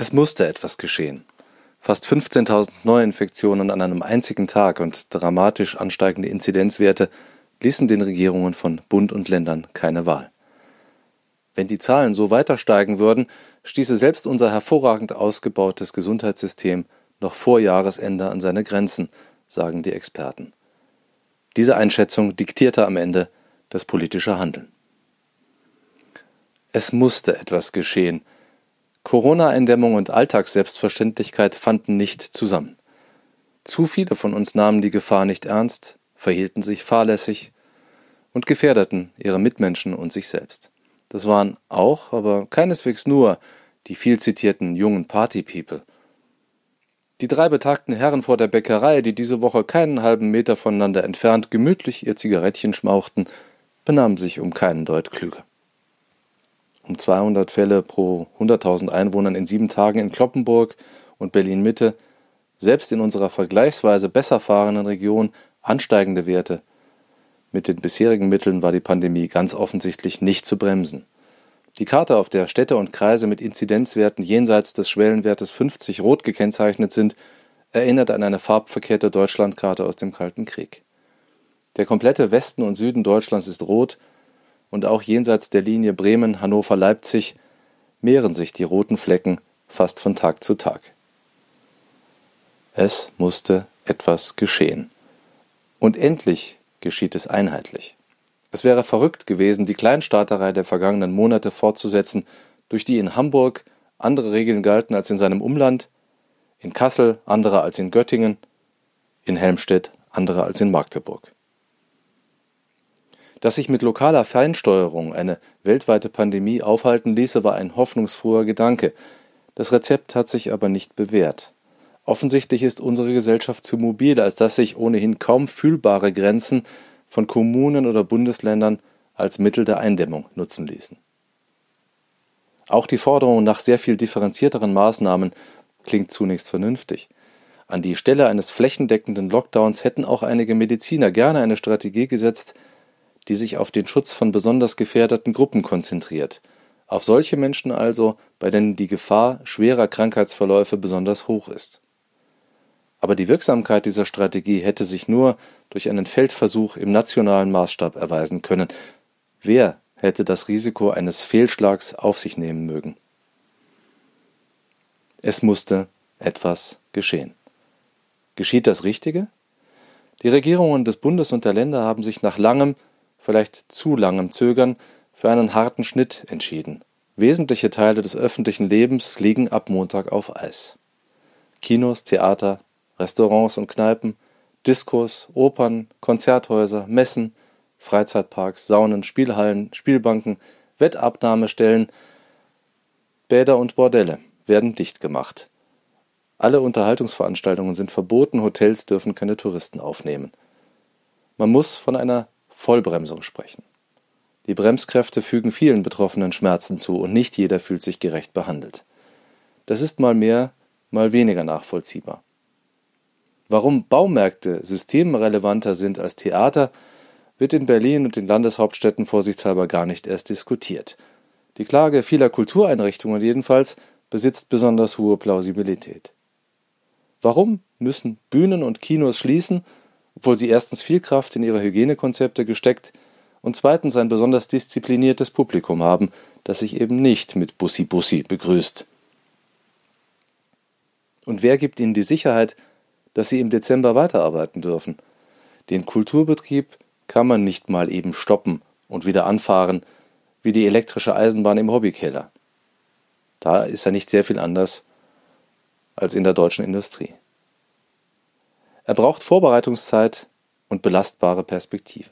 Es musste etwas geschehen. Fast 15.000 Neuinfektionen an einem einzigen Tag und dramatisch ansteigende Inzidenzwerte ließen den Regierungen von Bund und Ländern keine Wahl. Wenn die Zahlen so weiter steigen würden, stieße selbst unser hervorragend ausgebautes Gesundheitssystem noch vor Jahresende an seine Grenzen, sagen die Experten. Diese Einschätzung diktierte am Ende das politische Handeln. Es musste etwas geschehen, Corona-Eindämmung und Alltagsselbstverständlichkeit fanden nicht zusammen. Zu viele von uns nahmen die Gefahr nicht ernst, verhielten sich fahrlässig und gefährdeten ihre Mitmenschen und sich selbst. Das waren auch, aber keineswegs nur, die viel zitierten jungen Party-People. Die drei betagten Herren vor der Bäckerei, die diese Woche keinen halben Meter voneinander entfernt gemütlich ihr Zigarettchen schmauchten, benahmen sich um keinen Deut klüger um 200 Fälle pro 100.000 Einwohnern in sieben Tagen in Kloppenburg und Berlin-Mitte, selbst in unserer vergleichsweise besser fahrenden Region ansteigende Werte. Mit den bisherigen Mitteln war die Pandemie ganz offensichtlich nicht zu bremsen. Die Karte, auf der Städte und Kreise mit Inzidenzwerten jenseits des Schwellenwertes 50 rot gekennzeichnet sind, erinnert an eine farbverkehrte Deutschlandkarte aus dem Kalten Krieg. Der komplette Westen und Süden Deutschlands ist rot, und auch jenseits der Linie Bremen, Hannover, Leipzig mehren sich die roten Flecken fast von Tag zu Tag. Es musste etwas geschehen. Und endlich geschieht es einheitlich. Es wäre verrückt gewesen, die Kleinstaaterei der vergangenen Monate fortzusetzen, durch die in Hamburg andere Regeln galten als in seinem Umland, in Kassel andere als in Göttingen, in Helmstedt andere als in Magdeburg. Dass sich mit lokaler Feinsteuerung eine weltweite Pandemie aufhalten ließe, war ein hoffnungsfroher Gedanke. Das Rezept hat sich aber nicht bewährt. Offensichtlich ist unsere Gesellschaft zu mobil, als dass sich ohnehin kaum fühlbare Grenzen von Kommunen oder Bundesländern als Mittel der Eindämmung nutzen ließen. Auch die Forderung nach sehr viel differenzierteren Maßnahmen klingt zunächst vernünftig. An die Stelle eines flächendeckenden Lockdowns hätten auch einige Mediziner gerne eine Strategie gesetzt, die sich auf den Schutz von besonders gefährdeten Gruppen konzentriert, auf solche Menschen also, bei denen die Gefahr schwerer Krankheitsverläufe besonders hoch ist. Aber die Wirksamkeit dieser Strategie hätte sich nur durch einen Feldversuch im nationalen Maßstab erweisen können. Wer hätte das Risiko eines Fehlschlags auf sich nehmen mögen? Es musste etwas geschehen. Geschieht das Richtige? Die Regierungen des Bundes und der Länder haben sich nach langem, vielleicht zu langem Zögern für einen harten Schnitt entschieden. Wesentliche Teile des öffentlichen Lebens liegen ab Montag auf Eis. Kinos, Theater, Restaurants und Kneipen, Diskos, Opern, Konzerthäuser, Messen, Freizeitparks, Saunen, Spielhallen, Spielbanken, Wettabnahmestellen, Bäder und Bordelle werden dicht gemacht. Alle Unterhaltungsveranstaltungen sind verboten, Hotels dürfen keine Touristen aufnehmen. Man muss von einer Vollbremsung sprechen. Die Bremskräfte fügen vielen Betroffenen Schmerzen zu und nicht jeder fühlt sich gerecht behandelt. Das ist mal mehr, mal weniger nachvollziehbar. Warum Baumärkte systemrelevanter sind als Theater, wird in Berlin und den Landeshauptstädten vorsichtshalber gar nicht erst diskutiert. Die Klage vieler Kultureinrichtungen jedenfalls besitzt besonders hohe Plausibilität. Warum müssen Bühnen und Kinos schließen obwohl sie erstens viel Kraft in ihre Hygienekonzepte gesteckt und zweitens ein besonders diszipliniertes Publikum haben, das sich eben nicht mit Bussi Bussi begrüßt. Und wer gibt ihnen die Sicherheit, dass sie im Dezember weiterarbeiten dürfen? Den Kulturbetrieb kann man nicht mal eben stoppen und wieder anfahren, wie die elektrische Eisenbahn im Hobbykeller. Da ist ja nicht sehr viel anders als in der deutschen Industrie. Er braucht Vorbereitungszeit und belastbare Perspektive.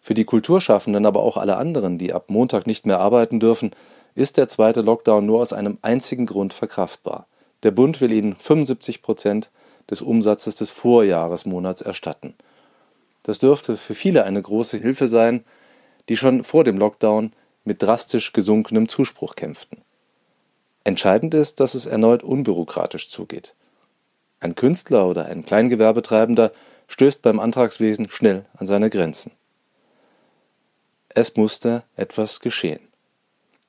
Für die Kulturschaffenden, aber auch alle anderen, die ab Montag nicht mehr arbeiten dürfen, ist der zweite Lockdown nur aus einem einzigen Grund verkraftbar. Der Bund will ihnen 75 Prozent des Umsatzes des Vorjahresmonats erstatten. Das dürfte für viele eine große Hilfe sein, die schon vor dem Lockdown mit drastisch gesunkenem Zuspruch kämpften. Entscheidend ist, dass es erneut unbürokratisch zugeht. Ein Künstler oder ein Kleingewerbetreibender stößt beim Antragswesen schnell an seine Grenzen. Es musste etwas geschehen.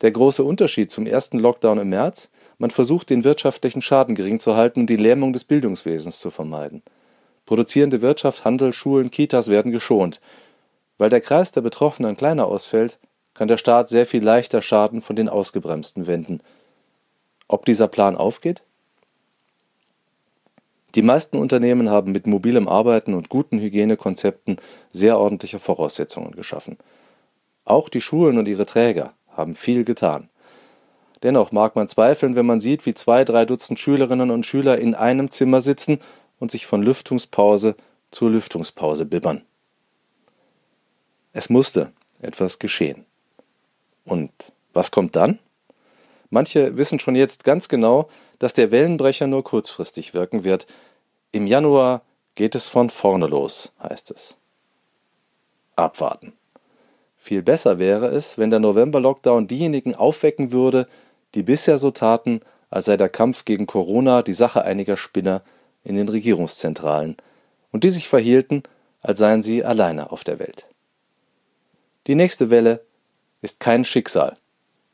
Der große Unterschied zum ersten Lockdown im März Man versucht, den wirtschaftlichen Schaden gering zu halten und die Lähmung des Bildungswesens zu vermeiden. Produzierende Wirtschaft, Handel, Schulen, Kitas werden geschont. Weil der Kreis der Betroffenen kleiner ausfällt, kann der Staat sehr viel leichter Schaden von den Ausgebremsten wenden. Ob dieser Plan aufgeht? Die meisten Unternehmen haben mit mobilem Arbeiten und guten Hygienekonzepten sehr ordentliche Voraussetzungen geschaffen. Auch die Schulen und ihre Träger haben viel getan. Dennoch mag man zweifeln, wenn man sieht, wie zwei, drei Dutzend Schülerinnen und Schüler in einem Zimmer sitzen und sich von Lüftungspause zur Lüftungspause bibbern. Es musste etwas geschehen. Und was kommt dann? Manche wissen schon jetzt ganz genau, dass der Wellenbrecher nur kurzfristig wirken wird. Im Januar geht es von vorne los, heißt es. Abwarten. Viel besser wäre es, wenn der November-Lockdown diejenigen aufwecken würde, die bisher so taten, als sei der Kampf gegen Corona die Sache einiger Spinner in den Regierungszentralen und die sich verhielten, als seien sie alleine auf der Welt. Die nächste Welle ist kein Schicksal.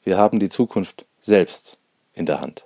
Wir haben die Zukunft selbst in der Hand.